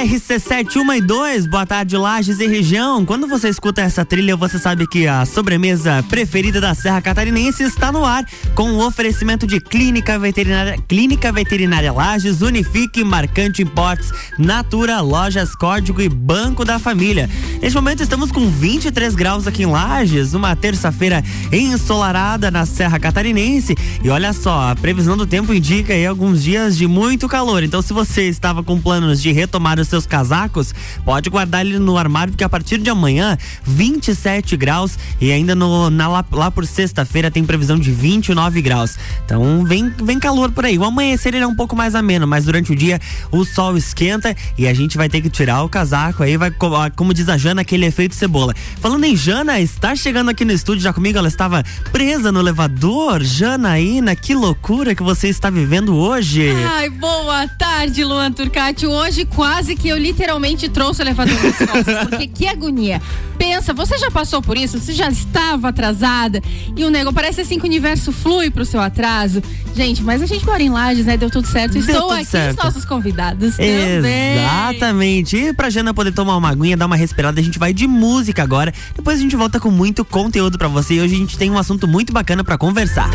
RC7 1 e 2, boa tarde, Lages e região. Quando você escuta essa trilha, você sabe que a sobremesa preferida da Serra Catarinense está no ar, com o oferecimento de Clínica Veterinária, Clínica Veterinária Lages, Unifique, Marcante Importes, Natura, Lojas Código e Banco da Família. Neste momento estamos com 23 graus aqui em Lages, uma terça-feira ensolarada na Serra Catarinense. E olha só, a previsão do tempo indica aí alguns dias de muito calor. Então, se você estava com planos de retomar os seus casacos, pode guardar ele no armário, porque a partir de amanhã, 27 graus e ainda no, na, lá, lá por sexta-feira tem previsão de 29 graus. Então vem, vem calor por aí. O amanhecer ele é um pouco mais ameno, mas durante o dia o sol esquenta e a gente vai ter que tirar o casaco aí, vai, como diz a Jana, aquele efeito cebola. Falando em Jana, está chegando aqui no estúdio já comigo, ela estava presa no elevador. Janaína, que loucura que você está vivendo hoje. Ai, boa tarde, Luan Turcati. Hoje quase que eu literalmente trouxe o elevador nas costas, porque que agonia. Pensa, você já passou por isso? Você já estava atrasada e o negócio parece assim que o universo flui pro seu atraso. Gente, mas a gente mora em Lages, né? Deu tudo certo. Deu Estou aqui certo. os nossos convidados também. Exatamente. E pra Jana poder tomar uma aguinha, dar uma respirada, a gente vai de música agora. Depois a gente volta com muito conteúdo para você e hoje a gente tem um assunto muito bacana para conversar.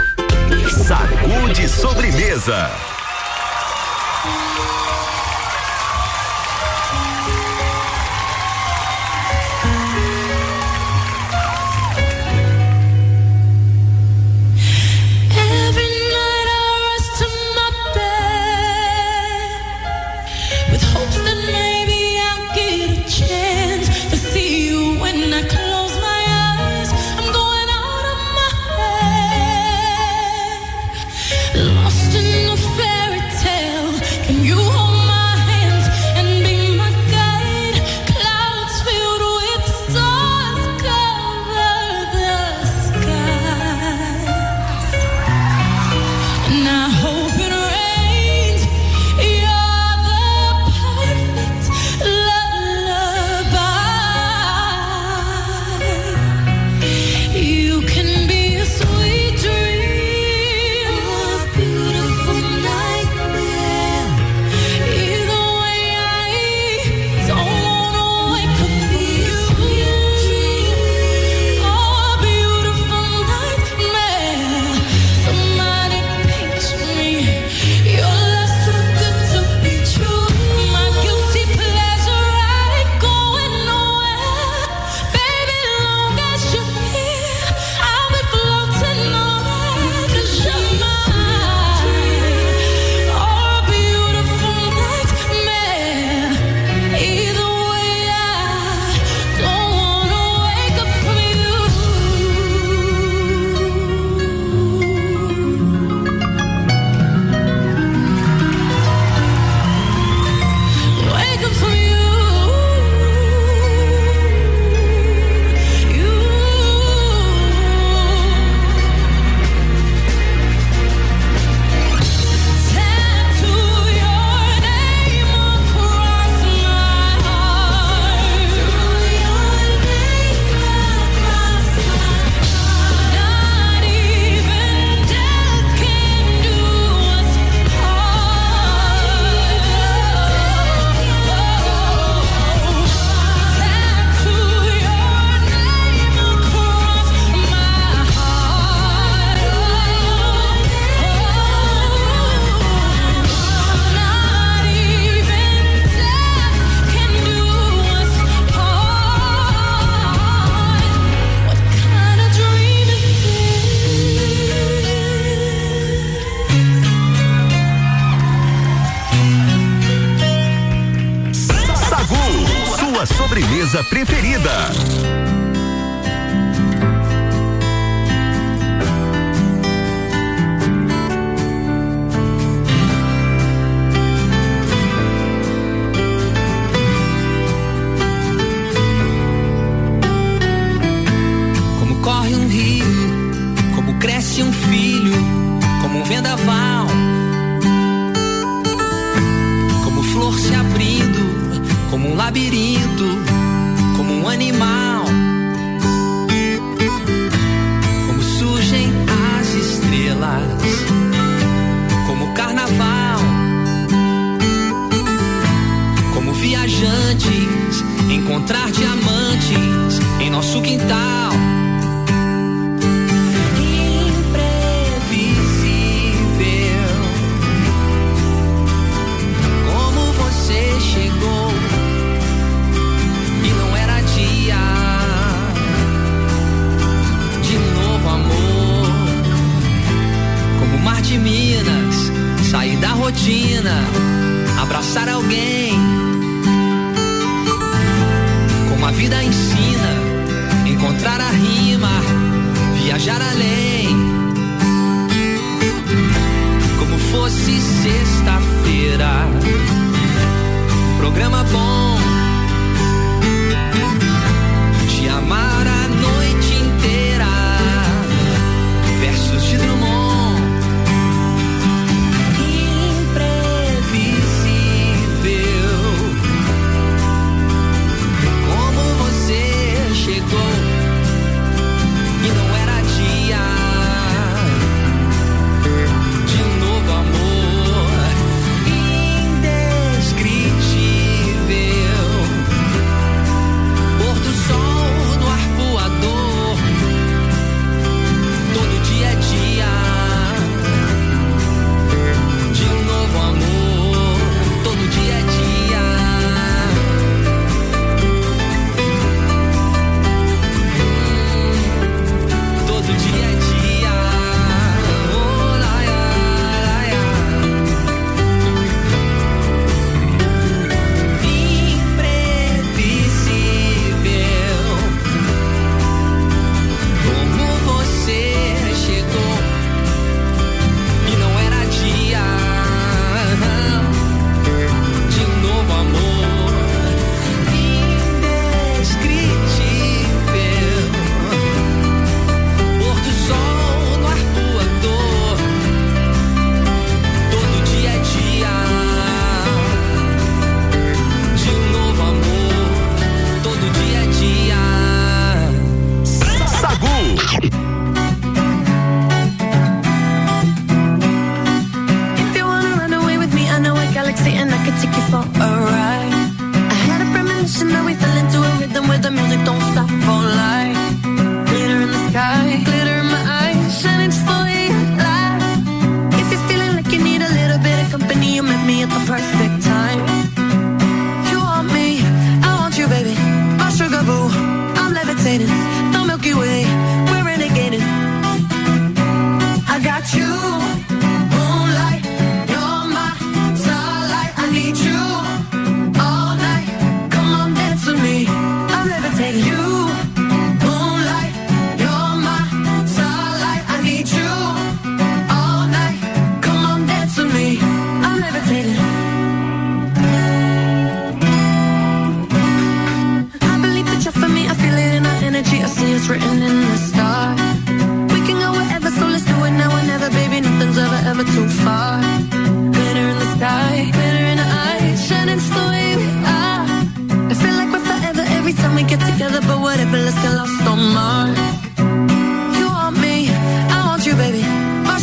Sacude sobremesa.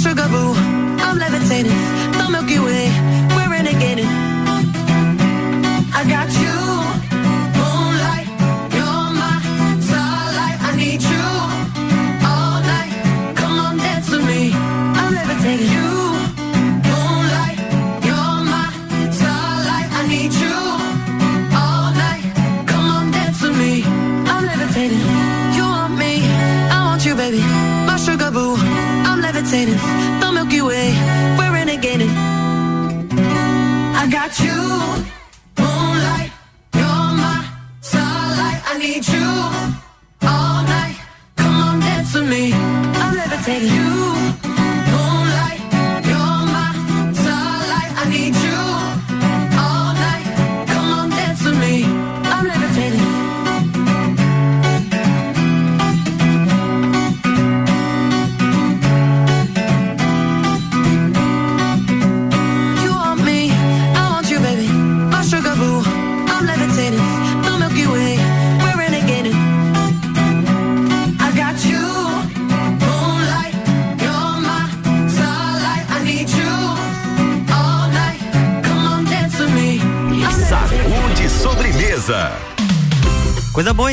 Sugar boo, I'm levitating. The Milky Way,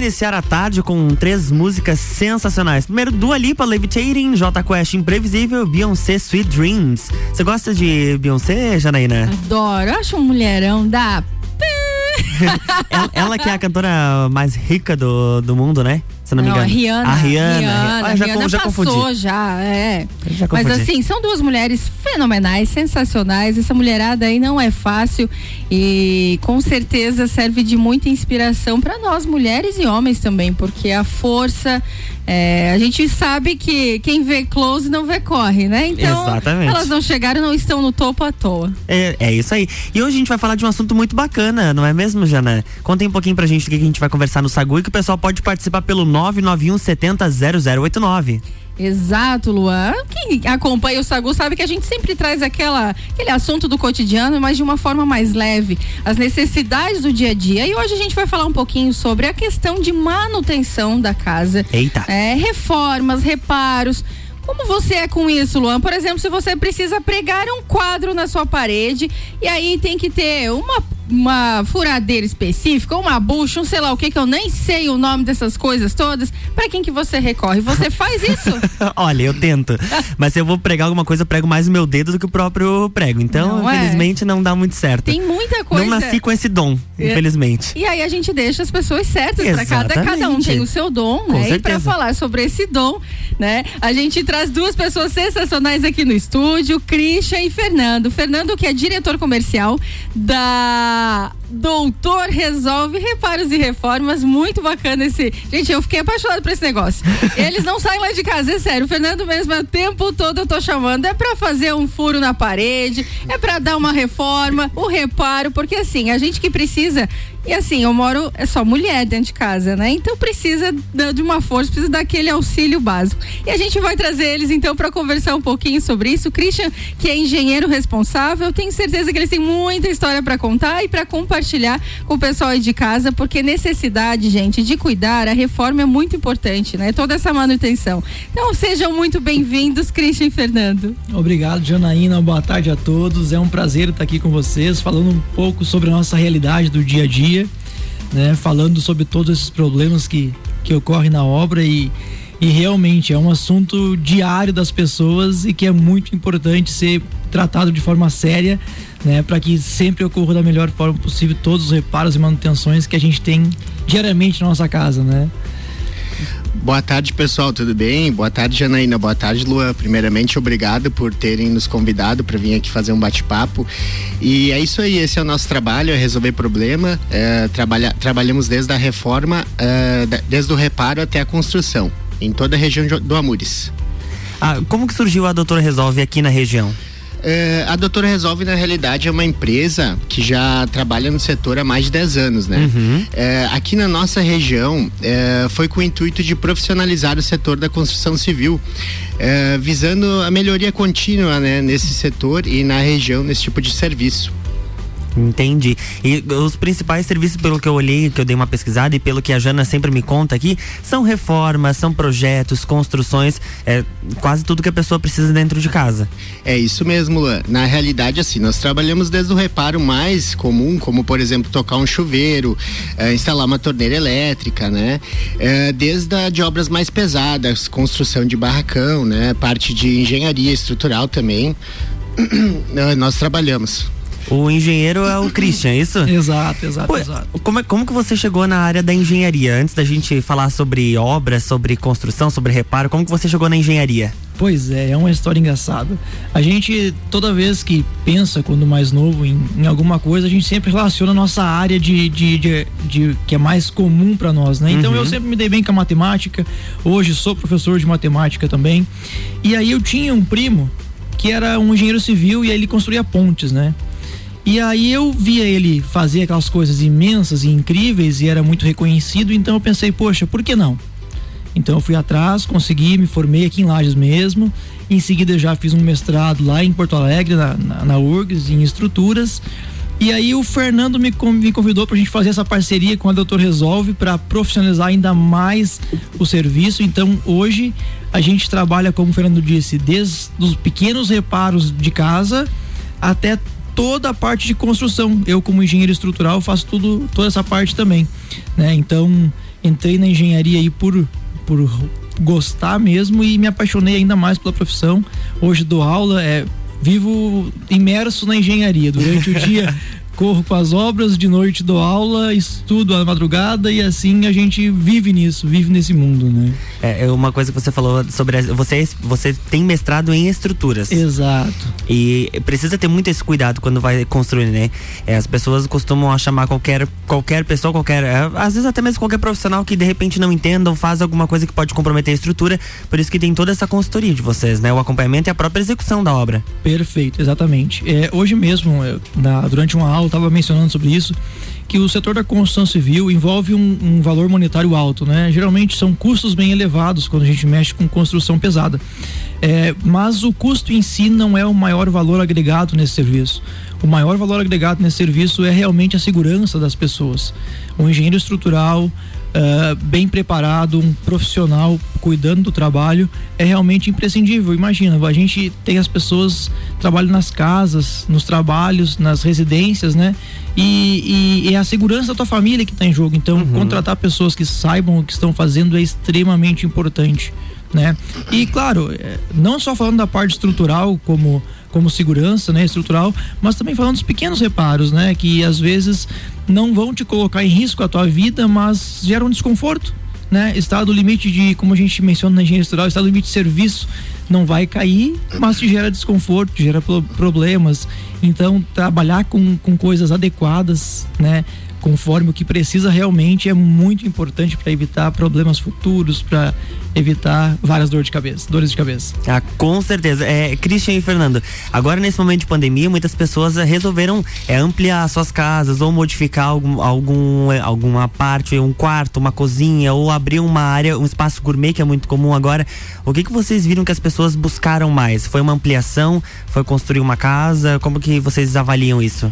iniciar a tarde com três músicas sensacionais. Primeiro, Dua Lipa, Levitating, J Quest, Imprevisível, Beyoncé, Sweet Dreams. Você gosta de Beyoncé, Janaína? Adoro, acho um mulherão da. ela, ela que é a cantora mais rica do, do mundo, né? Se não me engano. a Rihanna. A Rihanna. Rihanna, Ah, já, Rihanna já passou confundi. já, é. Já Mas assim, são duas mulheres fenomenais, sensacionais. Essa mulherada aí não é fácil e com certeza serve de muita inspiração para nós mulheres e homens também, porque a força, é, a gente sabe que quem vê close não vê corre, né? Então, Exatamente. elas não chegaram, não estão no topo à toa. É, é isso aí. E hoje a gente vai falar de um assunto muito bacana, não é mesmo, Jana? Conta aí um pouquinho pra gente do que a gente vai conversar no Sagu e que o pessoal pode participar pelo 991 70 0089. Exato, Luan. Quem acompanha o Sagu sabe que a gente sempre traz aquela, aquele assunto do cotidiano, mas de uma forma mais leve, as necessidades do dia a dia. E hoje a gente vai falar um pouquinho sobre a questão de manutenção da casa. Eita. É, reformas, reparos. Como você é com isso, Luan? Por exemplo, se você precisa pregar um quadro na sua parede e aí tem que ter uma, uma furadeira específica, uma bucha, um sei lá o que que eu nem sei o nome dessas coisas todas, para quem que você recorre? Você faz isso? Olha, eu tento. Mas se eu vou pregar alguma coisa, eu prego mais o meu dedo do que o próprio prego. Então, Não é? infelizmente, não dá muito certo. Tem muita coisa. Não nasci com esse dom, É. infelizmente. E aí a gente deixa as pessoas certas para cada, cada um tem o seu dom, Com né? E para falar sobre esse dom, né? A gente traz duas pessoas sensacionais aqui no estúdio, Christian e Fernando. Fernando que é diretor comercial da está Doutor Resolve Reparos e Reformas, muito bacana esse. Gente, eu fiquei apaixonado por esse negócio. Eles não saem lá de casa, é sério. O Fernando mesmo, o tempo todo eu tô chamando. É pra fazer um furo na parede, é pra dar uma reforma, o reparo, porque assim, a gente que precisa. E assim, eu moro, é só mulher dentro de casa, né? Então precisa de uma força, precisa daquele auxílio básico. E a gente vai trazer eles então para conversar um pouquinho sobre isso. O Christian, que é engenheiro responsável, eu tenho certeza que eles têm muita história para contar e para compartilhar com o pessoal aí de casa, porque necessidade, gente, de cuidar, a reforma é muito importante, né? Toda essa manutenção. Então sejam muito bem-vindos, Christian e Fernando. Obrigado, Janaína. Boa tarde a todos. É um prazer estar aqui com vocês, falando um pouco sobre a nossa realidade do dia a dia, né? Falando sobre todos esses problemas que, que ocorrem na obra e, e realmente é um assunto diário das pessoas e que é muito importante ser tratado de forma séria, né? Para que sempre ocorra da melhor forma possível todos os reparos e manutenções que a gente tem diariamente na nossa casa, né? Boa tarde, pessoal, tudo bem? Boa tarde, Janaína. Boa tarde, Luan. Primeiramente, obrigado por terem nos convidado para vir aqui fazer um bate-papo. E é isso aí, esse é o nosso trabalho, é resolver problema. É, trabalha, trabalhamos desde a reforma, é, desde o reparo até a construção, em toda a região do Amures. Ah, como que surgiu a Doutora Resolve aqui na região? É, a Doutora Resolve, na realidade, é uma empresa que já trabalha no setor há mais de 10 anos, né? É, aqui na nossa região, é, foi com o intuito de profissionalizar o setor da construção civil, visando a melhoria contínua né, nesse setor e na região, nesse tipo de serviço. Entendi. E os principais serviços, pelo que eu olhei, que eu dei uma pesquisada e pelo que a Jana sempre me conta aqui, são reformas, são projetos, construções, é quase tudo que a pessoa precisa dentro de casa. É isso mesmo, Luan. Na realidade, assim, nós trabalhamos desde o reparo mais comum, como por exemplo tocar um chuveiro, eh, instalar uma torneira elétrica, né? Eh, desde a de obras mais pesadas, construção de barracão, né? Parte de engenharia estrutural também. Nós trabalhamos. O engenheiro é o Christian, é isso? Exato, exato, Pô, exato. como, é- como que você chegou na área da engenharia? Antes da gente falar sobre obras, sobre construção, sobre reparo, como que você chegou na engenharia? Pois é, é uma história engraçada. A gente, toda vez que pensa, quando mais novo, em, em alguma coisa, a gente sempre relaciona a nossa área de, de, de, de- que é mais comum para nós, né? Então eu sempre me dei bem com a matemática, hoje sou professor de matemática também. E aí eu tinha um primo que era um engenheiro civil e aí ele construía pontes, né? E aí eu via ele fazer aquelas coisas imensas e incríveis e era muito reconhecido, então eu pensei, poxa, por que não? Então eu fui atrás, consegui, me formei aqui em Lages mesmo. Em seguida já fiz um mestrado lá em Porto Alegre, na, na, na URGS, em estruturas. E aí o Fernando me, me convidou para a gente fazer essa parceria com a Doutor Resolve para profissionalizar ainda mais o serviço. Então hoje a gente trabalha, como o Fernando disse, desde os pequenos reparos de casa até toda a parte de construção. Eu, como engenheiro estrutural, faço tudo, toda essa parte também. Né? Então, entrei na engenharia aí por, por gostar mesmo e me apaixonei ainda mais pela profissão. Hoje dou aula, é, vivo imerso na engenharia. Durante o dia corro com as obras, de noite dou aula, estudo à madrugada e assim a gente vive nisso, vive nesse mundo, né? É, é uma coisa que você falou sobre. Você, você tem mestrado em estruturas. Exato. E precisa ter muito esse cuidado quando vai construir, né? É, as pessoas costumam chamar qualquer, qualquer pessoa, qualquer. é, às vezes até mesmo qualquer profissional que de repente não entenda ou faz alguma coisa que pode comprometer a estrutura. Por isso que tem toda essa consultoria de vocês, né? O acompanhamento e a própria execução da obra. Perfeito, exatamente. É, hoje mesmo, na- durante uma aula, estava mencionando sobre isso, que o setor da construção civil envolve um, um valor monetário alto, né? Geralmente são custos bem elevados quando a gente mexe com construção pesada. É, mas o custo em si não é o maior valor agregado nesse serviço. O maior valor agregado nesse serviço é realmente a segurança das pessoas. O engenheiro estrutural, ah, bem preparado, um profissional cuidando do trabalho é realmente imprescindível. Imagina, a gente tem as pessoas trabalham nas casas, nos trabalhos, nas residências, né? E, e é a segurança da tua família que está em jogo. Então, contratar pessoas que saibam o que estão fazendo é extremamente importante, né? E claro, é, não só falando da parte estrutural como como segurança, né, estrutural, mas também falando dos pequenos reparos, né, que às vezes não vão te colocar em risco a tua vida, mas geram um desconforto, né? Está do limite de, como a gente menciona na engenharia estrutural, está do limite de serviço, não vai cair, mas te gera desconforto, te gera pro- problemas. Então, trabalhar com, com coisas adequadas, né? Conforme o que precisa realmente é muito importante para evitar problemas futuros, para evitar várias dores de cabeça, dores de cabeça. Ah, com certeza. É, Christian e Fernando, agora nesse momento de pandemia, muitas pessoas eh, resolveram é, ampliar suas casas ou modificar algum, algum, eh, alguma parte, um quarto, uma cozinha, ou abrir uma área, um espaço gourmet, que é muito comum agora. O que, que vocês viram que as pessoas buscaram mais? Foi uma ampliação? Foi construir uma casa? Como que vocês avaliam isso?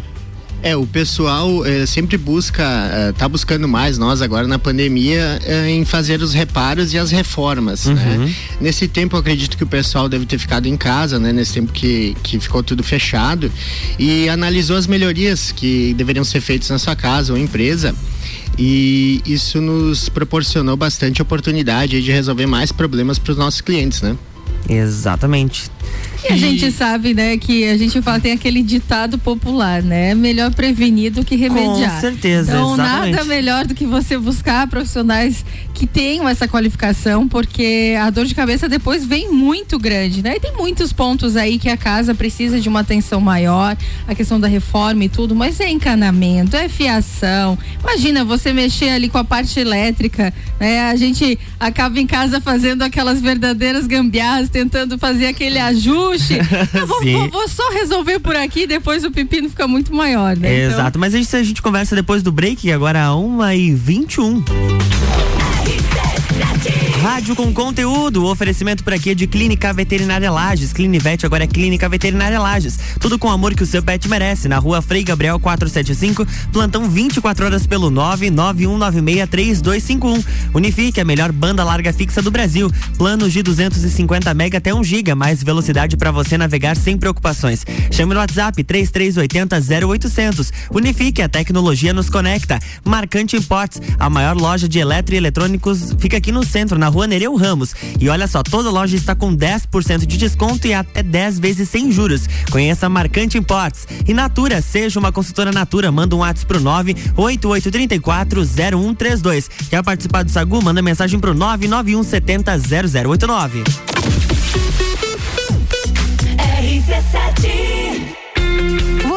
É, o pessoal eh, sempre busca, eh, tá buscando mais nós agora na pandemia eh, em fazer os reparos e as reformas, né? Nesse tempo eu acredito que o pessoal deve ter ficado em casa, né? Nesse tempo que, que ficou tudo fechado e analisou as melhorias que deveriam ser feitas na sua casa ou empresa. E isso nos proporcionou bastante oportunidade de resolver mais problemas para os nossos clientes, né? Exatamente. E a gente sabe, né, que a gente fala, tem aquele ditado popular, né? Melhor prevenir do que remediar. Com certeza, Então, exatamente. nada melhor do que você buscar profissionais que tenham essa qualificação, porque a dor de cabeça depois vem muito grande, né? E tem muitos pontos aí que a casa precisa de uma atenção maior, a questão da reforma e tudo, mas é encanamento, é fiação. Imagina você mexer ali com a parte elétrica, né? A gente acaba em casa fazendo aquelas verdadeiras gambiarras, tentando fazer aquele ajuste. Eu vou, vou- vou só resolver por aqui, depois o pepino fica muito maior, né? Então, Exato. Mas isso a gente conversa depois do break, agora é 1h21. Rádio com conteúdo, oferecimento por aqui é de Clínica Veterinária Lages. Clinivete agora é Clínica Veterinária Lages. Tudo com o amor que o seu pet merece. Na rua Frei Gabriel 475, plantão 24 horas pelo 991963251. Unifique, a melhor banda larga fixa do Brasil. Planos de 250 mega até 1 giga, mais velocidade para você navegar sem preocupações. Chame no WhatsApp 3380 0800. Unifique, a tecnologia nos conecta. Marcante Imports, a maior loja de eletroeletrônicos, fica aqui no centro, na rua Nereu Ramos. E olha só, toda loja está com 10% de desconto e até 10 vezes sem juros. Conheça Marcante Imports. E Natura, seja uma consultora Natura, manda um WhatsApp pro 988340132. Quer participar do Sagu? Manda mensagem pro 99170 0089.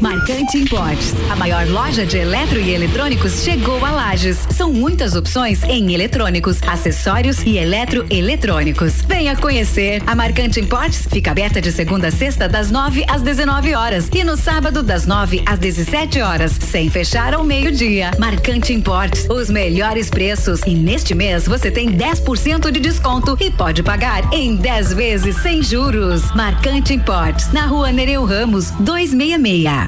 Marcante Importes, a maior loja de eletro e eletrônicos chegou a Lages. São muitas opções em eletrônicos, acessórios e eletroeletrônicos. Venha conhecer. A Marcante Importes fica aberta de segunda a sexta das 9 às 19 horas e no sábado das 9 às 17 horas, sem fechar ao meio-dia. Marcante Importes, os melhores preços e neste mês você tem 10% de desconto e pode pagar em 10 vezes sem juros. Marcante Importes, na Rua Nereu Ramos, 266.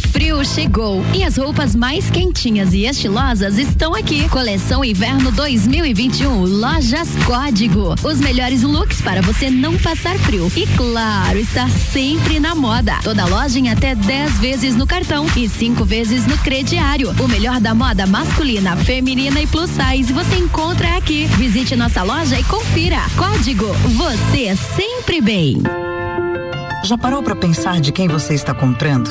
Frio chegou e as roupas mais quentinhas e estilosas estão aqui. Coleção Inverno 2021, Lojas Código. Os melhores looks para você não passar frio. E claro, estar sempre na moda. Toda loja em até 10 vezes no cartão e 5 vezes no crediário. O melhor da moda masculina, feminina e plus size você encontra aqui. Visite nossa loja e confira. Código, você sempre bem. Já parou para pensar de quem você está comprando?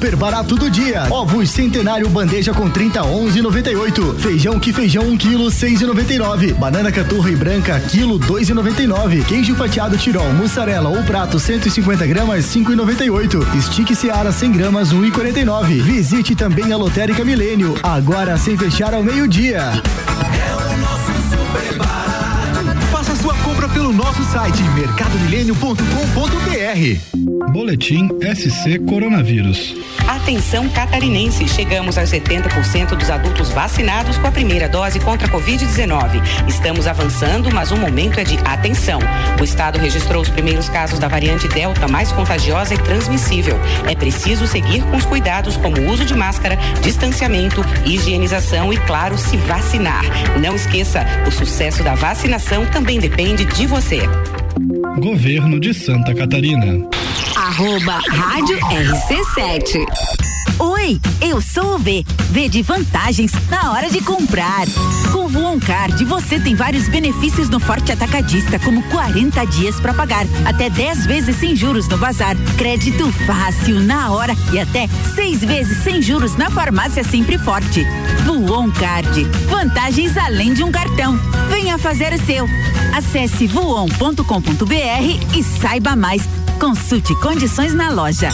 Super barato do dia. Ovos centenário bandeja com 30 11,98. Feijão que feijão 1 kg 6,99. Banana caturra e branca quilo 2,99. Queijo fatiado tirol, mussarela ou prato 150 gramas 5,98. Stick Seara 100 gramas 1,49. Visite também a Lotérica Milênio. Agora sem fechar ao meio-dia. É o nosso super. Faça sua compra pelo nosso site mercadomilênio.com.br. Boletim SC Coronavírus. Atenção catarinense, chegamos aos 70% dos adultos vacinados com a primeira dose contra a Covid-19. Estamos avançando, mas o momento é de atenção. O estado registrou os primeiros casos da variante Delta mais contagiosa e transmissível. É preciso seguir com os cuidados como o uso de máscara, distanciamento, higienização e, claro, se vacinar. Não esqueça, o sucesso da vacinação também depende de você. Governo de Santa Catarina. Arroba Rádio RC7. Oi, eu sou o V. V de vantagens na hora de comprar. Com o Voon Card, você tem vários benefícios no Forte Atacadista, como 40 dias para pagar, até 10 vezes sem juros no bazar, crédito fácil na hora e até seis vezes sem juros na farmácia Sempre Forte. Voon Card, vantagens além de um cartão. Venha fazer o seu. Acesse voon.com.br e saiba mais. Consulte condições na loja.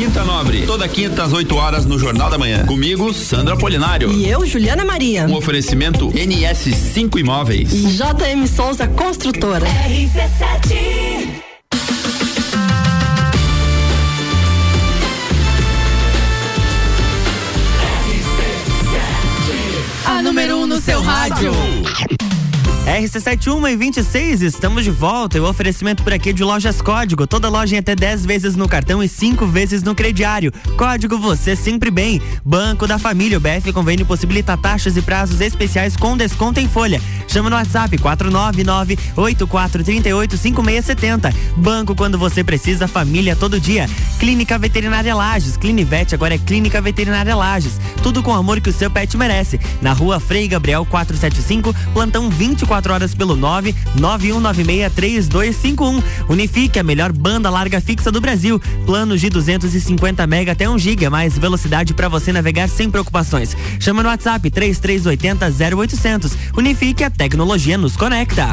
Quinta Nobre, toda quinta às 8 horas no Jornal da Manhã. Comigo, Sandra Polinário. E eu, Juliana Maria. Um oferecimento NS5 Imóveis. JM Souza Construtora. RC7 A número 1 um no seu rádio. RC71 e 26, estamos de volta. E o oferecimento por aqui de Lojas Código. Toda loja em até 10 vezes no cartão e 5 vezes no crediário. Código Você Sempre Bem. Banco da Família. O BF Convênio possibilita taxas e prazos especiais com desconto em folha. Chama no WhatsApp 499-8438-5670. Banco quando você precisa, família todo dia. Clínica Veterinária Lages. Clinivete agora é Clínica Veterinária Lages. Tudo com o amor que o seu pet merece. Na rua Frei Gabriel 475, plantão 24 horas pelo 9 91963251. Unifique, a melhor banda larga fixa do Brasil. Planos de 250 mega até 1 giga, mais velocidade para você navegar sem preocupações. Chama no WhatsApp 3380 0800. Unifique, a tecnologia nos conecta.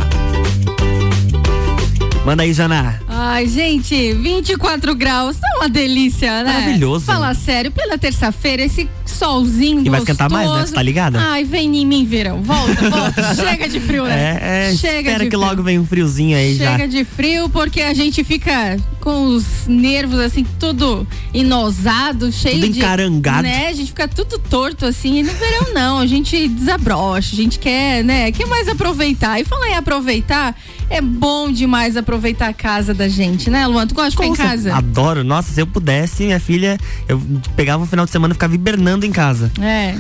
Manda aí, Jana. Ai, gente, 24 graus, tá uma delícia, né? Maravilhoso. Fala sério, pela terça-feira, esse solzinho E vai esquentar mais, né? Você tá ligada? Ai, vem em mim, verão. Volta, volta. Chega de frio, né? É, é Chega espera que frio. logo venha um friozinho aí já. Chega de frio porque a gente fica com os nervos assim, tudo inosado, cheio Tudo de. encarangado. Né? A gente fica tudo torto assim. E no verão não, a gente desabrocha, a gente quer, né? Quer mais aproveitar. E falar em aproveitar, é bom demais aproveitar a casa da gente, né, Luan? Tu gosta de ficar em casa? Adoro. Nossa, se eu pudesse, minha filha, eu pegava o final de semana e ficava hibernando em casa. É.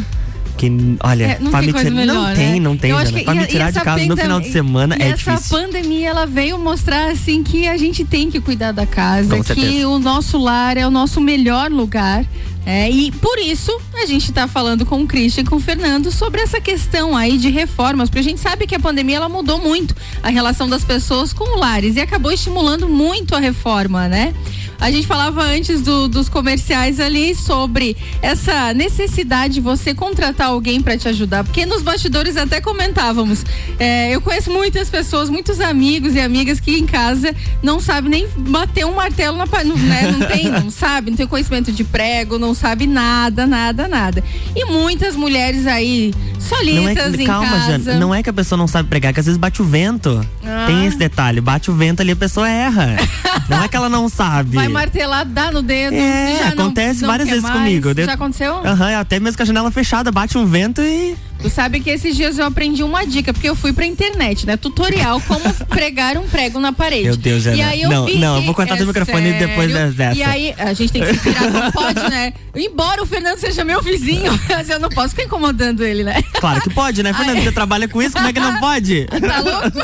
Que, olha, É, não tem me coisa tirar, melhor, não né? tem, não tem, Pra me tirar de essa casa no final de semana e é essa difícil. pandemia, ela veio mostrar, assim, que a gente tem que cuidar da casa, Com que certeza. o nosso lar é o nosso melhor lugar. É, e por isso a gente tá falando com o Christian e com o Fernando sobre essa questão aí de reformas, porque a gente sabe que a pandemia ela mudou muito a relação das pessoas com o lares e acabou estimulando muito a reforma, né? A gente falava antes do- dos comerciais ali sobre essa necessidade de você contratar alguém para te ajudar, porque nos bastidores até comentávamos. é, eu conheço muitas pessoas, muitos amigos e amigas que em casa não sabem nem bater um martelo na né? não tem, não sabe, não tem conhecimento de prego, não sabe nada, nada, nada. E muitas mulheres aí Não é, solitas que- em calma, casa. Jana. Não é que a pessoa não sabe pregar, que às vezes bate o vento. Ah. Tem esse detalhe. Bate o vento ali, a pessoa erra. não é que ela não sabe. Vai martelar, dá no dedo. É, já não- acontece não várias vezes mais. comigo. Já aconteceu? Aham, até mesmo com a janela fechada, bate um vento e. Tu sabe que esses dias eu aprendi uma dica, porque eu fui pra internet, né? Tutorial como pregar um prego na parede. Meu Deus, E Jana. aí eu Não, vi não, eu vou cortar é teu microfone sério. depois dessa. E aí, a gente tem que se virar como pode, né? Embora o Fernando seja meu vizinho, mas eu não posso ficar incomodando ele, né? Claro que pode, né, Fernando? Ai. Você trabalha com isso, como é que não pode? Tá louco?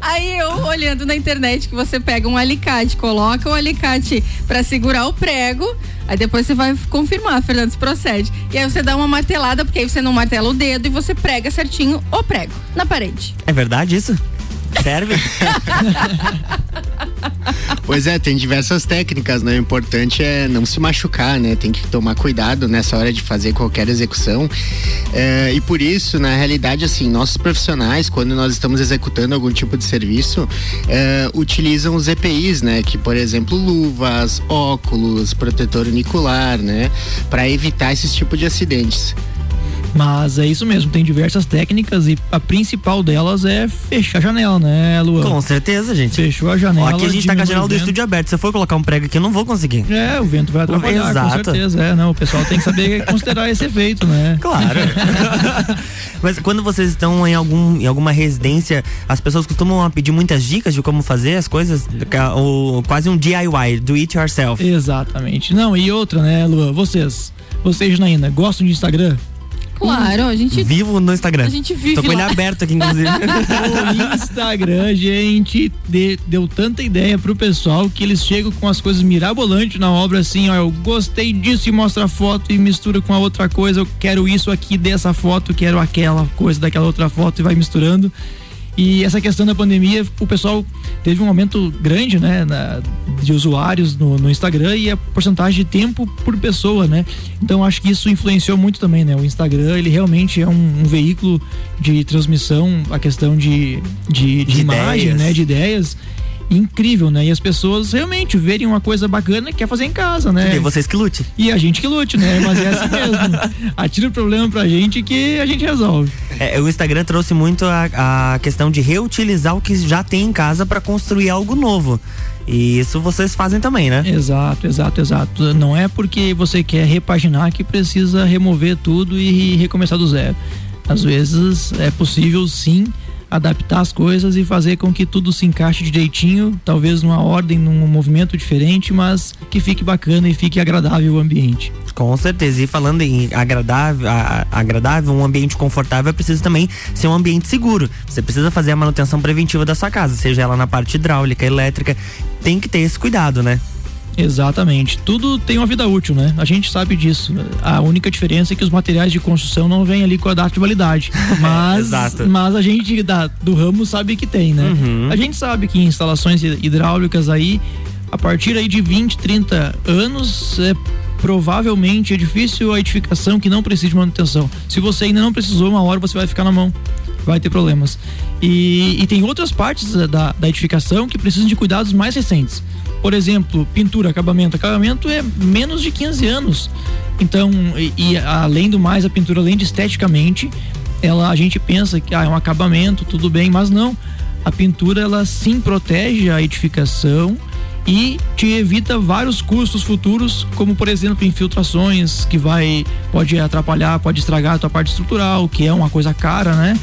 Aí eu olhando na internet que você pega um alicate, coloca o alicate pra segurar o prego, aí depois você vai confirmar, Fernando, se procede. E aí você dá uma martelada, porque aí você não martela o dedo e você prega certinho o prego na parede. É verdade isso? Serve? Pois é, tem diversas técnicas, né? O importante é não se machucar, né? Tem que tomar cuidado nessa hora de fazer qualquer execução. É, e por isso, na realidade, assim, nossos profissionais, quando nós estamos executando algum tipo de serviço, é, utilizam os EPIs, né? Que, por exemplo, luvas, óculos, protetor unicular, né? Para evitar esses tipos de acidentes. Mas é isso mesmo, tem diversas técnicas e a principal delas é fechar a janela, né, Luan? Com certeza, gente. Fechou a janela. Ó, aqui a gente tá com a janela do estúdio aberto. Se eu for colocar um prego aqui, eu não vou conseguir. É, o vento vai atrapalhar, Exato. com certeza. É, não, o pessoal tem que saber considerar esse efeito, né? Claro. Mas quando vocês estão em, algum, em alguma residência, as pessoas costumam pedir muitas dicas de como fazer as coisas? O, quase um DIY, do it yourself. Exatamente. Não, e outra, né, Luan? Vocês, vocês, Janaína, gostam de Instagram? Claro, a gente. Vivo no Instagram. A gente vive Tô com ele lá. aberto aqui, inclusive. O Instagram, gente, de- deu tanta ideia pro pessoal que eles chegam com as coisas mirabolantes na obra, assim, ó, eu gostei disso e mostra a foto e mistura com a outra coisa, eu quero isso aqui dessa foto, quero aquela coisa daquela outra foto e vai misturando. E essa questão da pandemia, o pessoal teve um aumento grande, né, na- de usuários no, no Instagram e a porcentagem de tempo por pessoa, né? Então acho que isso influenciou muito também, né? O Instagram, ele realmente é um, um veículo de transmissão, a questão de, de, de De imagem, ideias. né? De ideias. Incrível, né? E as pessoas realmente verem uma coisa bacana que quer fazer em casa, né? E vocês que lute. E a gente que lute, né? Mas é assim mesmo. Atira o problema pra gente que a gente resolve. É, o Instagram trouxe muito a, a questão de reutilizar o que já tem em casa para construir algo novo. E isso vocês fazem também, né? Exato, exato, exato. Não é porque você quer repaginar que precisa remover tudo e recomeçar do zero. Às vezes é possível sim adaptar as coisas e fazer com que tudo se encaixe direitinho, talvez numa ordem, num movimento diferente, mas que fique bacana e fique agradável o ambiente. Com certeza. E falando em agradável, a- agradável, um ambiente confortável, é preciso também ser um ambiente seguro. Você precisa fazer a manutenção preventiva da sua casa, seja ela na parte hidráulica, elétrica. Tem que ter esse cuidado, né? Exatamente. Tudo tem uma vida útil, né? A gente sabe disso. A única diferença é que os materiais de construção não vêm ali com a data de validade. Mas, Exato. mas a gente da, do ramo sabe que tem, né? Uhum. A gente sabe que instalações hid- hidráulicas aí, a partir aí de 20, 30 anos, é provavelmente é difícil a edificação que não precisa de manutenção. Se você ainda não precisou, uma hora você vai ficar na mão. Vai ter problemas. E, e tem outras partes da, da edificação que precisam de cuidados mais recentes. Por exemplo, pintura, acabamento. Acabamento é menos de 15 anos. Então, e, e além do mais, a pintura, além de esteticamente, ela a gente pensa que ah, é um acabamento, tudo bem, mas não. A pintura ela sim protege a edificação e te evita vários custos futuros, como por exemplo infiltrações que vai pode atrapalhar, pode estragar a tua parte estrutural, que é uma coisa cara, né?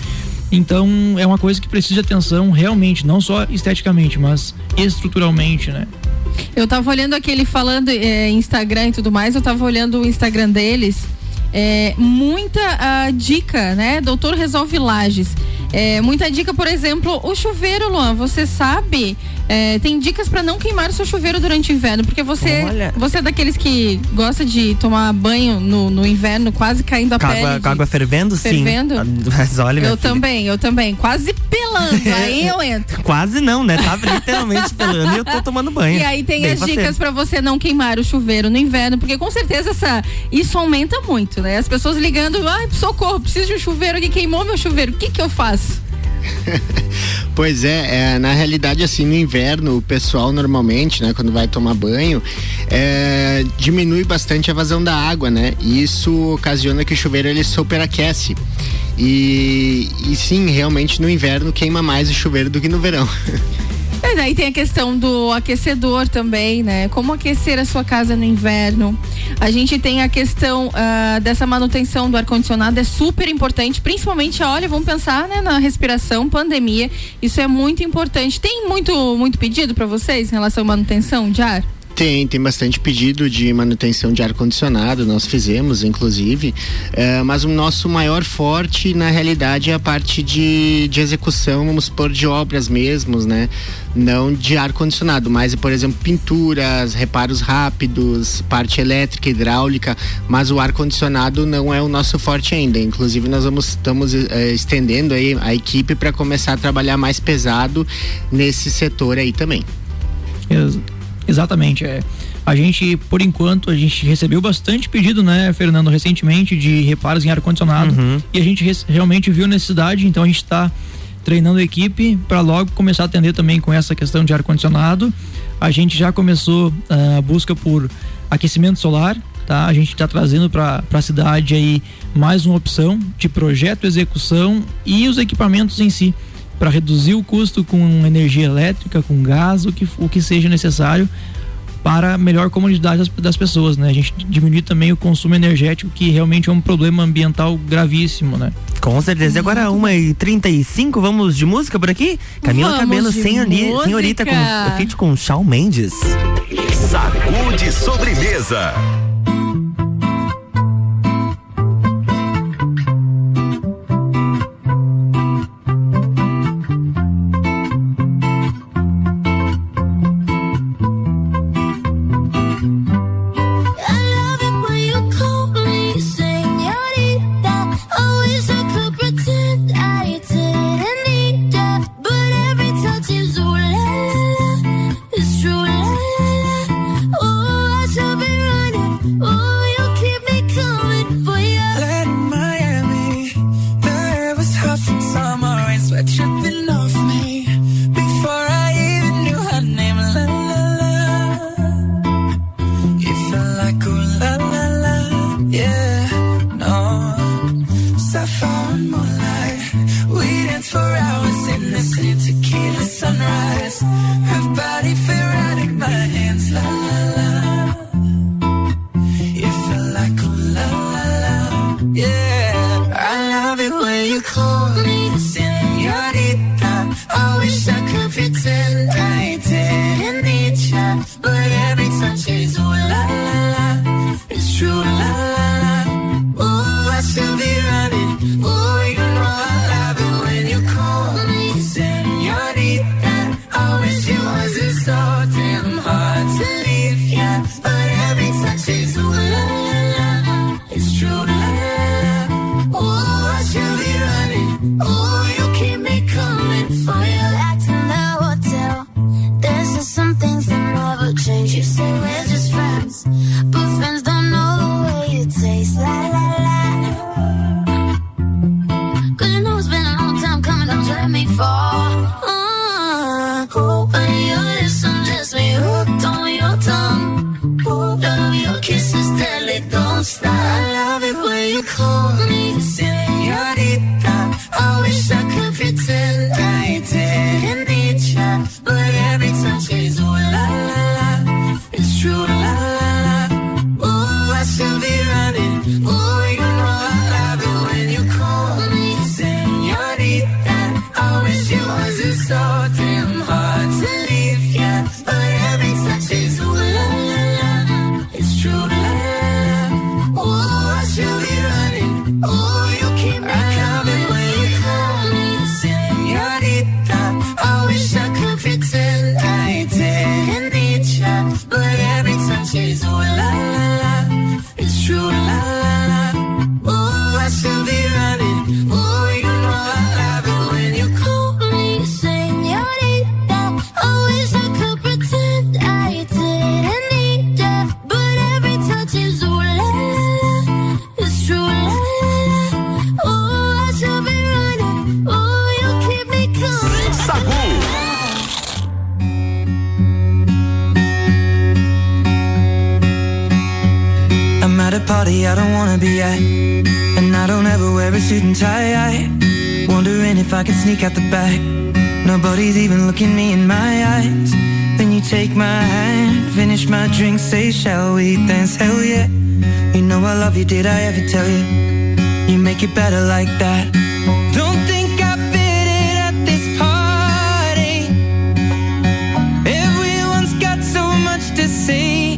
Então é uma coisa que precisa de atenção realmente, não só esteticamente, mas estruturalmente, né? Eu tava olhando aquele falando é, Instagram e tudo mais, eu tava olhando o Instagram deles. É, muita ah, dica, né? Doutor Resolve Lages. É, muita dica, por exemplo, o chuveiro, Luan, você sabe? É, tem dicas para não queimar o seu chuveiro durante o inverno, porque você, Olha. você é daqueles que gosta de tomar banho no, no inverno, quase caindo a Com pele. água, de- com água fervendo, Fervendo? sim. Mas olha, Eu filha, também, eu também, quase pelando. Aí eu entro. Quase não, né? Tava literalmente pelando e eu tô tomando banho. E aí tem Bem as faceiro. dicas pra você não queimar o chuveiro no inverno, porque com certeza essa, isso aumenta muito, né? As pessoas ligando, ai, socorro, preciso de um chuveiro que queimou meu chuveiro, o que que eu faço? Pois é, é, na realidade, assim, no inverno, o pessoal normalmente, né, quando vai tomar banho, é, diminui bastante a vazão da água, né? E isso ocasiona que o chuveiro ele superaquece. E, e sim, realmente no inverno queima mais o chuveiro do que no verão. Mas aí tem a questão do aquecedor também, né? Como aquecer a sua casa no inverno. A gente tem a questão ah, dessa manutenção do ar-condicionado, é super importante, principalmente, olha, vamos pensar né, na respiração, pandemia. Isso é muito importante. Tem muito, muito pedido para vocês em relação à manutenção de ar? Tem, tem bastante pedido de manutenção de ar-condicionado, nós fizemos, inclusive, eh, mas o nosso maior forte, na realidade, é a parte de, de execução, vamos supor, de obras mesmos, né? Não de ar-condicionado, mas, por exemplo, pinturas, reparos rápidos, parte elétrica, hidráulica, mas o ar-condicionado não é o nosso forte ainda. Inclusive, nós vamos, estamos eh, estendendo aí a equipe para começar a trabalhar mais pesado nesse setor aí também. Ex- exatamente. É. A gente, por enquanto, a gente recebeu bastante pedido, né, Fernando, recentemente, de reparos em ar-condicionado. E a gente realmente viu necessidade, então a gente está treinando a equipe para logo começar a atender também com essa questão de ar-condicionado. A gente já começou ah, a busca por aquecimento solar, tá? A gente está trazendo para a cidade aí mais uma opção de projeto, execução e os equipamentos em si para reduzir o custo com energia elétrica, com gás, o que, o que seja necessário para a melhor comodidade das, das pessoas, né? A gente diminuir também o consumo energético, que realmente é um problema ambiental gravíssimo, né? Com certeza. E agora, 1h35, vamos de música por aqui? Camila Vamos Cabelo, de senhori- música. senhorita com feat com Shawn Mendes. Sacude sobremesa. like it better like that. Don't think I fit in at this party. Everyone's got so much to say.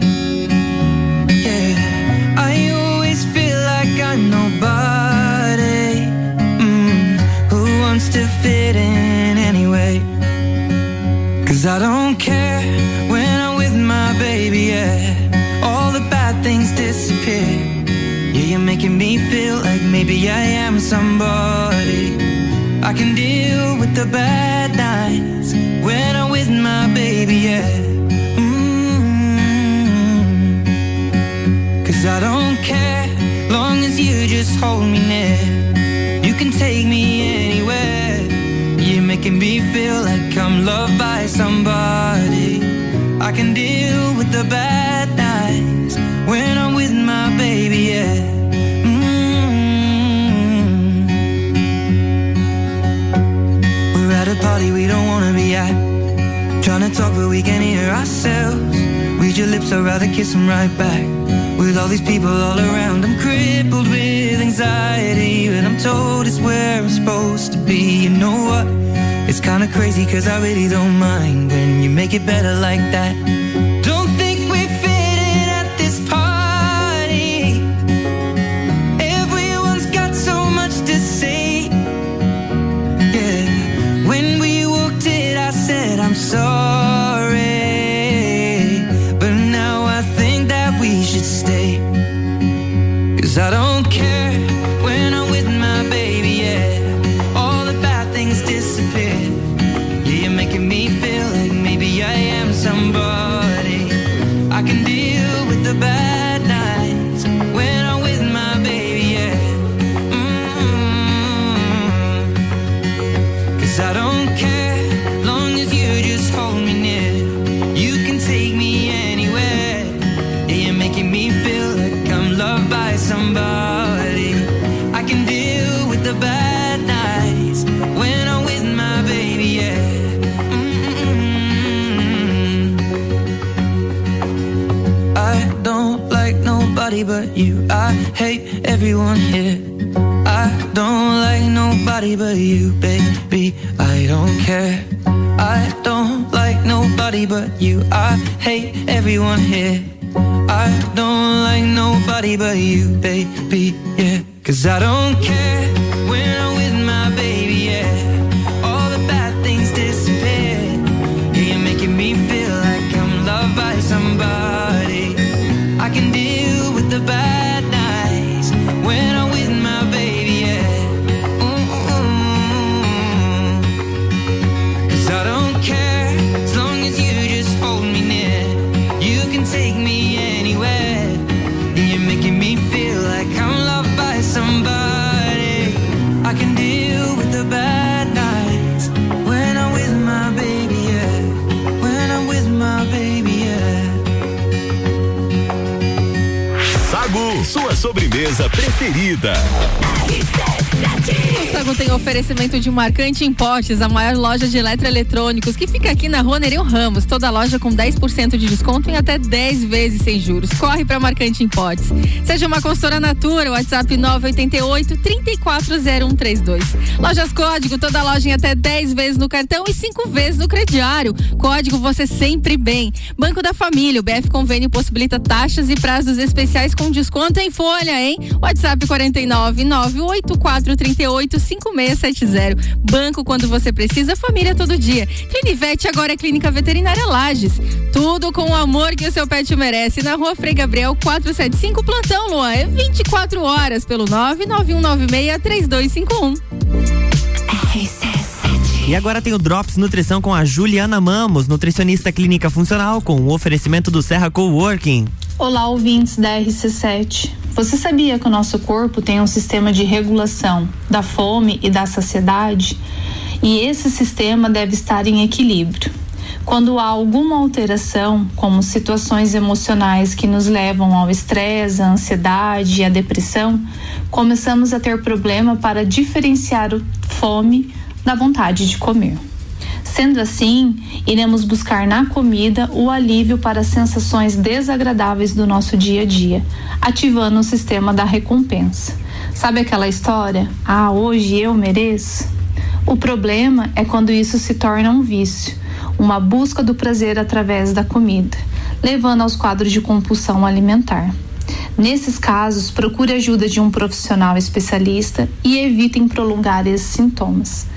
Yeah, I always feel like I'm nobody. Mm, who wants to fit in anyway? Cause I don't care making me feel like maybe I am somebody. I can deal with the bad nights when I'm with my baby, yeah. Mm-hmm. Cause I don't care long as you just hold me near. You can take me anywhere. You're making me feel like I'm loved by somebody. I can deal with the bad nights when I'm with my baby, yeah. Trying to talk but we can't hear ourselves. Read your lips, I'd rather kiss them right back. With all these people all around I'm crippled with anxiety. But I'm told it's where I'm supposed to be. You know what? It's kinda crazy cause I really don't mind When you make it better like that. but you, baby. Marcante Importes, a maior loja de eletroeletrônicos, que fica aqui na rua Nereu Ramos. Toda loja com 10% de desconto em até 10 vezes sem juros. Corre para Marcante Importes. Seja uma consultora Natura, WhatsApp 988 340132. Lojas Código, toda loja em até 10 vezes no cartão e 5 vezes no crediário. Código você sempre bem. Banco da Família, o BF Convênio possibilita taxas e prazos especiais com desconto em folha, hein? WhatsApp 49 984 38 5670. Banco quando você precisa, família todo dia. Clinivete agora é Clínica Veterinária Lages. Tudo com o amor que o seu pet merece. Na rua Frei Gabriel 475, plantão, Luan. É 24 horas pelo 99196 3251. E agora tem o Drops Nutrição com a Juliana Mamos, nutricionista clínica funcional, com o oferecimento do Serra Coworking. Olá, ouvintes da RC7. Você sabia que o nosso corpo tem um sistema de regulação da fome e da saciedade? E esse sistema deve estar em equilíbrio. Quando há alguma alteração, como situações emocionais que nos levam ao estresse, à ansiedade e à depressão, começamos a ter problema para diferenciar o fome da vontade de comer. Sendo assim, iremos buscar na comida o alívio para as sensações desagradáveis do nosso dia a dia, ativando o sistema da recompensa. Sabe aquela história? Ah, hoje eu mereço? O problema é quando isso se torna um vício, uma busca do prazer através da comida, levando aos quadros de compulsão alimentar. Nesses casos, procure ajuda de um profissional especialista e evitem prolongar esses sintomas.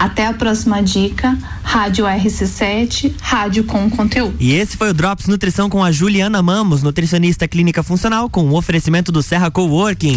Até a próxima dica, Rádio RC7, rádio com conteúdo. E esse foi o Drops Nutrição com a Juliana Mamos, nutricionista clínica funcional, com o oferecimento do Serra Coworking.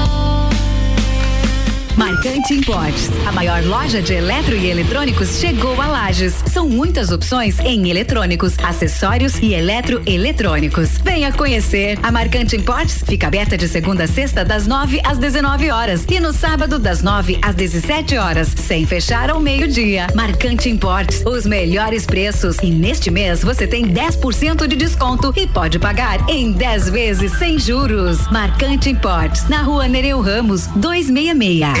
Marcante Importes, a maior loja de eletro e eletrônicos chegou a Lages. São muitas opções em eletrônicos, acessórios e eletroeletrônicos. Venha conhecer. A Marcante Importes fica aberta de segunda a sexta das 9 às 19 horas e no sábado das 9 às 17 horas, sem fechar ao meio-dia. Marcante Importes, os melhores preços e neste mês você tem 10% de desconto e pode pagar em 10 vezes sem juros. Marcante Importes, na Rua Nereu Ramos, 266.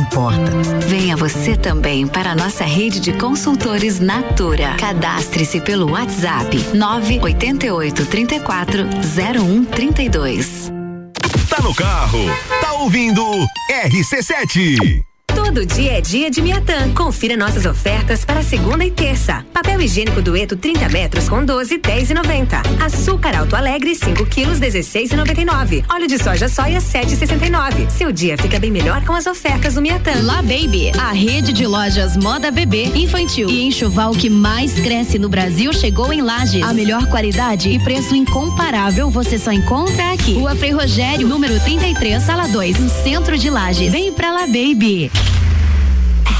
importa. Venha você também para a nossa rede de consultores Natura. Cadastre-se pelo WhatsApp 988 34 0132. Tá no carro, tá ouvindo RC7. Todo dia é dia de Miatã. Confira nossas ofertas para segunda e terça. Papel higiênico dueto 30 metros com 12, 10 e 90. Açúcar Alto Alegre 5 quilos 16 e 99. Óleo de soja soia 7 e 69. Seu dia fica bem melhor com as ofertas do Miatã. La Baby, a rede de lojas moda bebê, infantil e enxoval que mais cresce no Brasil chegou em Lages. A melhor qualidade e preço incomparável você só encontra aqui. Rua Frei Rogério, número 33, sala 2, no centro de Lages. Vem pra La Baby.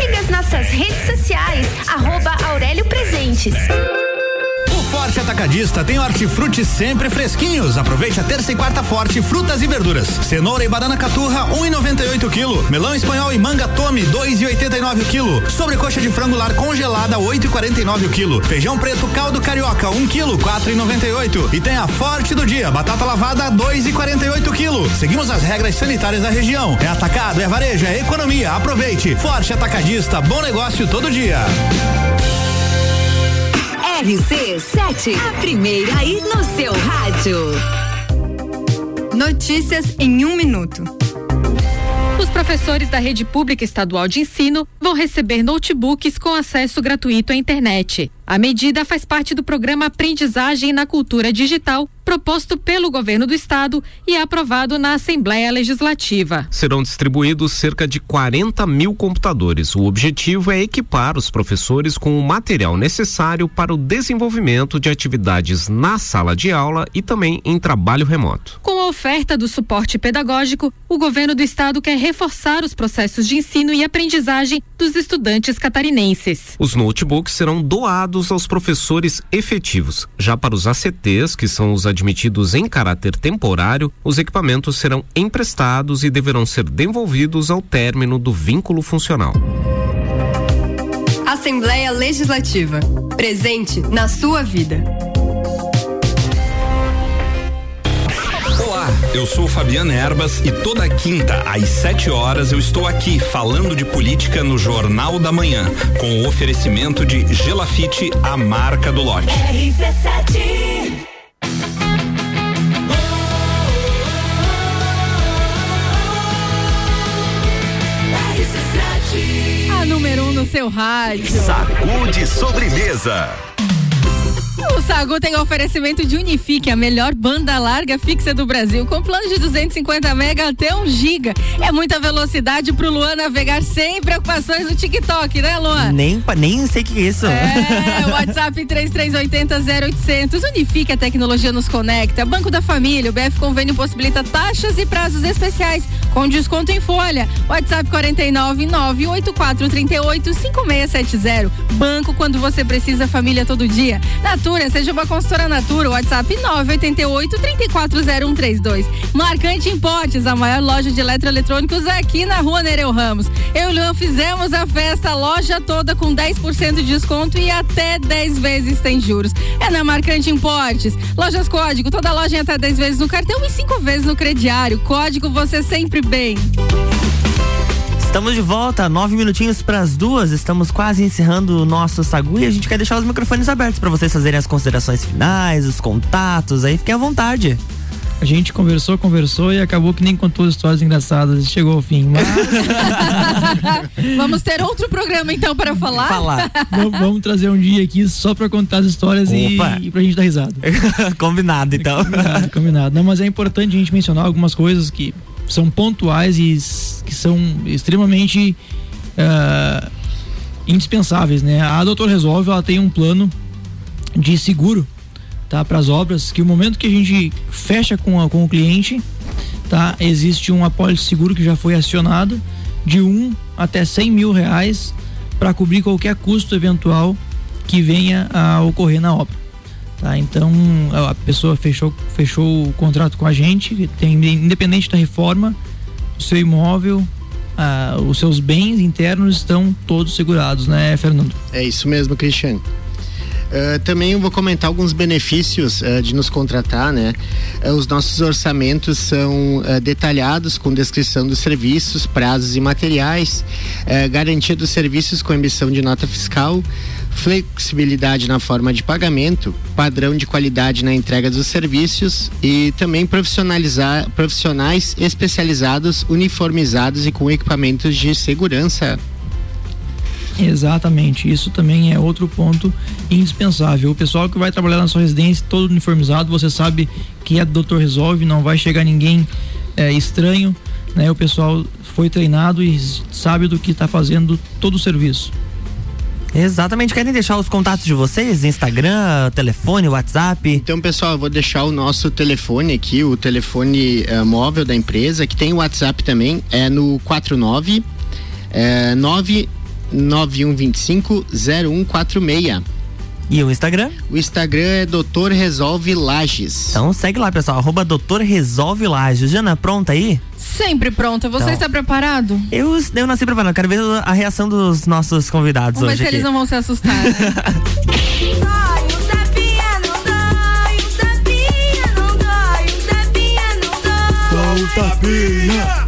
Siga as nossas redes sociais, arroba Aurélio Presentes. Forte Atacadista tem hortifruti sempre fresquinhos. Aproveite a terça e quarta forte, frutas e verduras. Cenoura e banana caturra, 1,98 kg. Melão espanhol e manga tome, 2,89 kg. Sobrecoxa de frango lar congelada, 8,49 kg. Feijão preto caldo carioca, 1 kg, 4,98. E tem a Forte do dia, batata lavada, 2,48 kg. Seguimos as regras sanitárias da região. É atacado, é varejo, é economia. Aproveite. Forte Atacadista, bom negócio todo dia. RC7, a primeira aí no seu rádio. Notícias em um minuto. Os professores da rede pública estadual de ensino vão receber notebooks com acesso gratuito à internet. A medida faz parte do programa Aprendizagem na Cultura Digital, proposto pelo governo do estado e aprovado na Assembleia Legislativa. Serão distribuídos cerca de 40 mil computadores. O objetivo é equipar os professores com o material necessário para o desenvolvimento de atividades na sala de aula e também em trabalho remoto. Com a oferta do suporte pedagógico, o governo do estado quer reforçar os processos de ensino e aprendizagem dos estudantes catarinenses. Os notebooks serão doados aos professores efetivos. Já para os ACTs, que são os admitidos em caráter temporário, os equipamentos serão emprestados e deverão ser devolvidos ao término do vínculo funcional. Assembleia Legislativa. Presente na sua vida. Olá, eu sou Fabiana Erbas e toda quinta às 7 horas eu estou aqui falando de política no Jornal da Manhã, com o oferecimento de Gelafite, a marca do lote. RC7. No seu rádio. Sacude sobremesa. O Sagu tem oferecimento de Unifique, a melhor banda larga fixa do Brasil, com plano de 250 mega até 1 giga. É muita velocidade pro Luan navegar sem preocupações no TikTok, né, Luan? Nem, nem sei o que é isso. É, WhatsApp 3380-0800. Unifique, a tecnologia nos conecta. Banco da Família, o BF Convênio possibilita taxas e prazos especiais com desconto em folha. WhatsApp 499-8438-5670. Banco quando você precisa, família todo dia. Natura, seja uma consultora Natura. WhatsApp 988-340132. Marcante Importes, a maior loja de eletroeletrônicos aqui na rua Nereu Ramos. Eu e Luan fizemos a festa, a loja toda com 10% de desconto e até 10 vezes tem juros. É na Marcante Importes. Lojas Código, toda loja em até 10 vezes no cartão e 5 vezes no crediário. Código você sempre bem. Estamos de volta, nove minutinhos para as duas. Estamos quase encerrando o nosso sagu e a gente quer deixar os microfones abertos para vocês fazerem as considerações finais, os contatos. Aí fiquem à vontade. A gente conversou, conversou e acabou que nem contou histórias engraçadas. Chegou ao fim. Mas Vamos ter outro programa então para falar? vamos, vamos trazer um dia aqui só pra contar as histórias e, Opa. e pra gente dar risada. Combinado, então. Combinado, combinado. Não, mas é importante a gente mencionar algumas coisas que são pontuais e que são extremamente ah, indispensáveis, né? A Doutor Resolve, ela tem um plano de seguro, tá? Para as obras, que o momento que a gente fecha com, a- com o cliente, tá? Existe um apólice seguro que já foi acionado de 1 até 100 mil reais para cobrir qualquer custo eventual que venha a ocorrer na obra. Tá? Então a pessoa fechou, fechou o contrato com a gente, tem, independente da reforma, o seu imóvel, os seus bens internos estão todos segurados, né, Fernando? É isso mesmo, Cristiano. Uh, também eu vou comentar alguns benefícios uh, de nos contratar, né? Uh, os nossos orçamentos são detalhados com descrição dos serviços, prazos e materiais, garantia dos serviços com emissão de nota fiscal, flexibilidade na forma de pagamento, padrão de qualidade na entrega dos serviços e também profissionalizar profissionais especializados, uniformizados e com equipamentos de segurança. Exatamente, isso também é outro ponto indispensável. O pessoal que vai trabalhar na sua residência todo uniformizado, você sabe que é doutor resolve, não vai chegar ninguém é, estranho, né? O pessoal foi treinado e sabe do que está fazendo todo o serviço. Exatamente, querem deixar os contatos de vocês? Instagram, telefone, WhatsApp? Então, pessoal, eu vou deixar o nosso telefone aqui, o telefone uh, móvel da empresa, que tem o WhatsApp também, é no 49 é, 9 9125 0146. E o Instagram? O Instagram é Doutor Resolve Lages. Então segue lá, pessoal, arroba Doutor Resolve Lages. Jana, pronta aí? Sempre pronta. Você Então. está preparado? Eu, eu nasci preparado, quero ver a reação dos nossos convidados Vamos ver hoje se aqui. eles não vão se assustar. né? Solta pinha!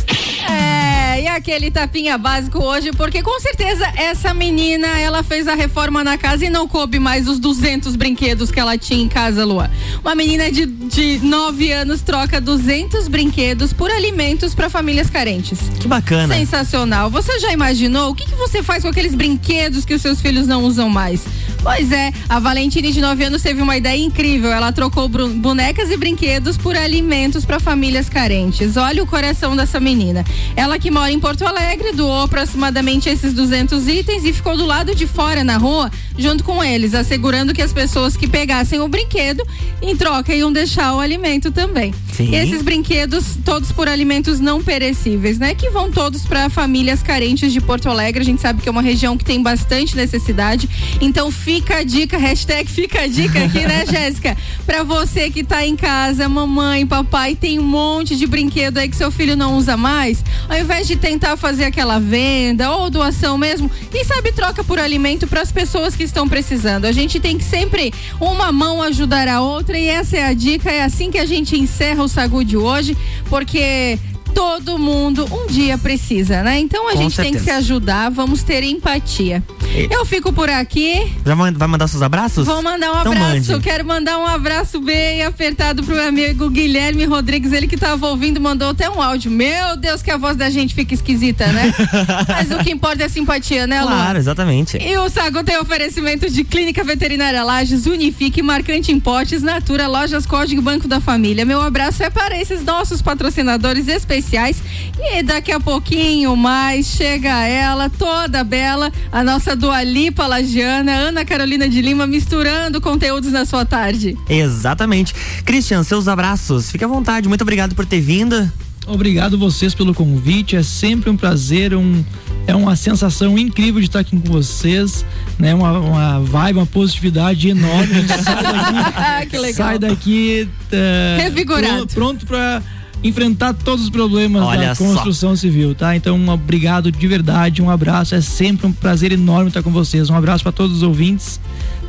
É, aquele tapinha básico hoje, porque com certeza essa menina, ela fez a reforma na casa e não coube mais os 200 brinquedos que ela tinha em casa, Lua. Uma menina de, de 9 anos troca 200 brinquedos por alimentos para famílias carentes. Que bacana. Sensacional. Você já imaginou o que, que você faz com aqueles brinquedos que os seus filhos não usam mais? Pois é, a Valentine de 9 anos teve uma ideia incrível. Ela trocou bonecas e brinquedos por alimentos para famílias carentes. Olha o coração dessa menina. Ela que mora em Porto Alegre doou aproximadamente esses 200 itens e ficou do lado de fora na rua junto com eles, assegurando que as pessoas que pegassem o brinquedo em troca iam deixar o alimento também. Sim. Esses brinquedos todos por alimentos não perecíveis, né? Que vão todos para famílias carentes de Porto Alegre. A gente sabe que é uma região que tem bastante necessidade. Então fica a dica, hashtag fica a dica aqui, né, Jéssica? Pra você que tá em casa, mamãe, papai, tem um monte de brinquedo aí que seu filho não usa mais. Ao invés de tentar fazer aquela venda ou doação mesmo, quem sabe troca por alimento para as pessoas que estão precisando. A gente tem que sempre uma mão ajudar a outra e essa é a dica. É assim que a gente encerra o Sagu de hoje, porque todo mundo um dia precisa, né? Então a Com gente tem que certeza. se ajudar, vamos ter empatia. Eu fico por aqui. Já vai mandar seus abraços? Vou mandar um Então abraço. mande. Quero mandar um abraço bem apertado pro meu amigo Guilherme Rodrigues, ele que tava ouvindo, mandou até um áudio. Meu Deus, que a voz da gente fica esquisita, né? Mas o que importa é a simpatia, né, Lu? Claro, exatamente. E o Sagu tem oferecimento de Clínica Veterinária Lages, Unifique, Marcante em Potes, Natura, Lojas Código Banco da Família. Meu abraço é para esses nossos patrocinadores especiais. E daqui a pouquinho mais chega ela, toda bela, a nossa Dualipa Lagiana, Ana Carolina de Lima, misturando conteúdos na sua tarde. Exatamente. Christian, seus abraços. Fique à vontade. Muito obrigado por ter vindo. Obrigado vocês pelo convite, é sempre um prazer, um, é uma sensação incrível de estar aqui com vocês, né? Uma, uma vibe, uma positividade enorme. A gente sai daqui, que legal. sai daqui eh, Revigorado. pronto, pronto para enfrentar todos os problemas Olha da só. construção civil, tá? Então, um obrigado de verdade, um abraço, é sempre um prazer enorme estar com vocês. Um abraço para todos os ouvintes,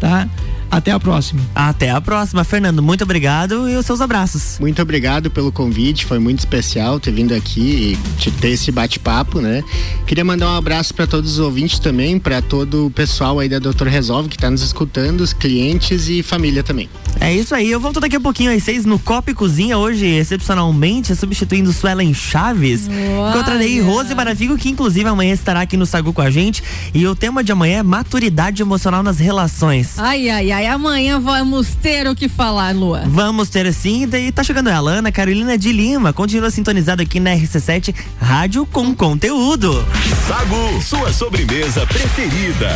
tá? Até a próxima. Até a próxima, Fernando. Muito obrigado e os seus abraços. Muito obrigado pelo convite, foi muito especial ter vindo aqui e te- ter esse bate-papo, né? Queria mandar um abraço para todos os ouvintes também, para todo o pessoal aí da Doutor Resolve que está nos escutando, os clientes e família também. É isso aí, eu volto daqui a pouquinho às seis no Copa e Cozinha, hoje, excepcionalmente, substituindo Suelen Chaves. Encontrarei Rose Marafigo, que inclusive amanhã estará aqui no Sagu com a gente. E o tema de amanhã é maturidade emocional nas relações. Ai, ai, ai, amanhã vamos ter o que falar, Lua. Vamos ter sim, e daí tá chegando ela, Ana Carolina de Lima. Continua sintonizada aqui na RC7, Rádio com Conteúdo. Sagu, sua sobremesa preferida.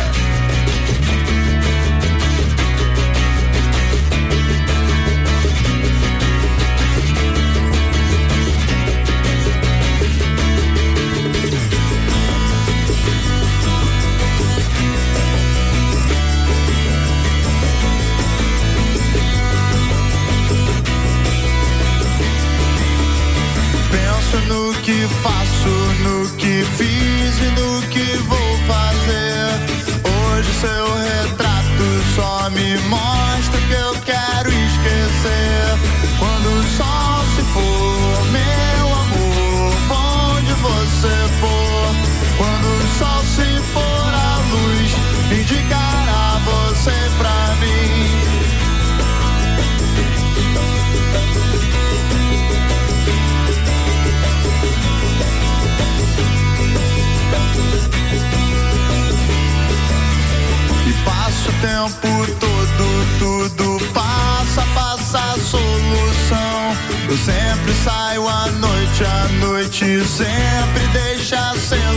por todo, tudo passa, passa a solução. Eu sempre saio à noite, à noite sempre deixa sem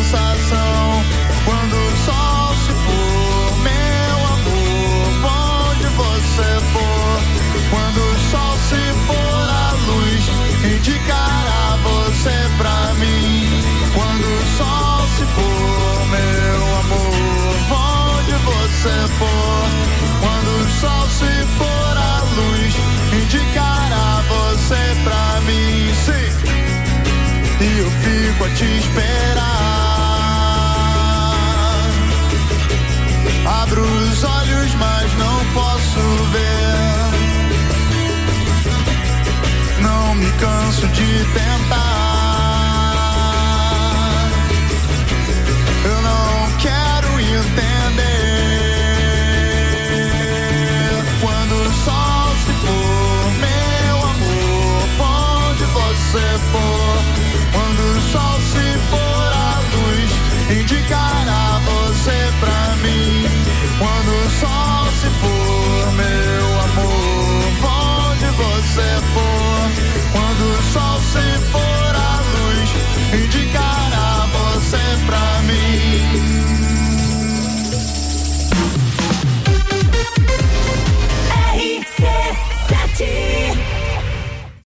fico a te esperar. Abro os olhos, mas não posso ver. Não me canso de ter.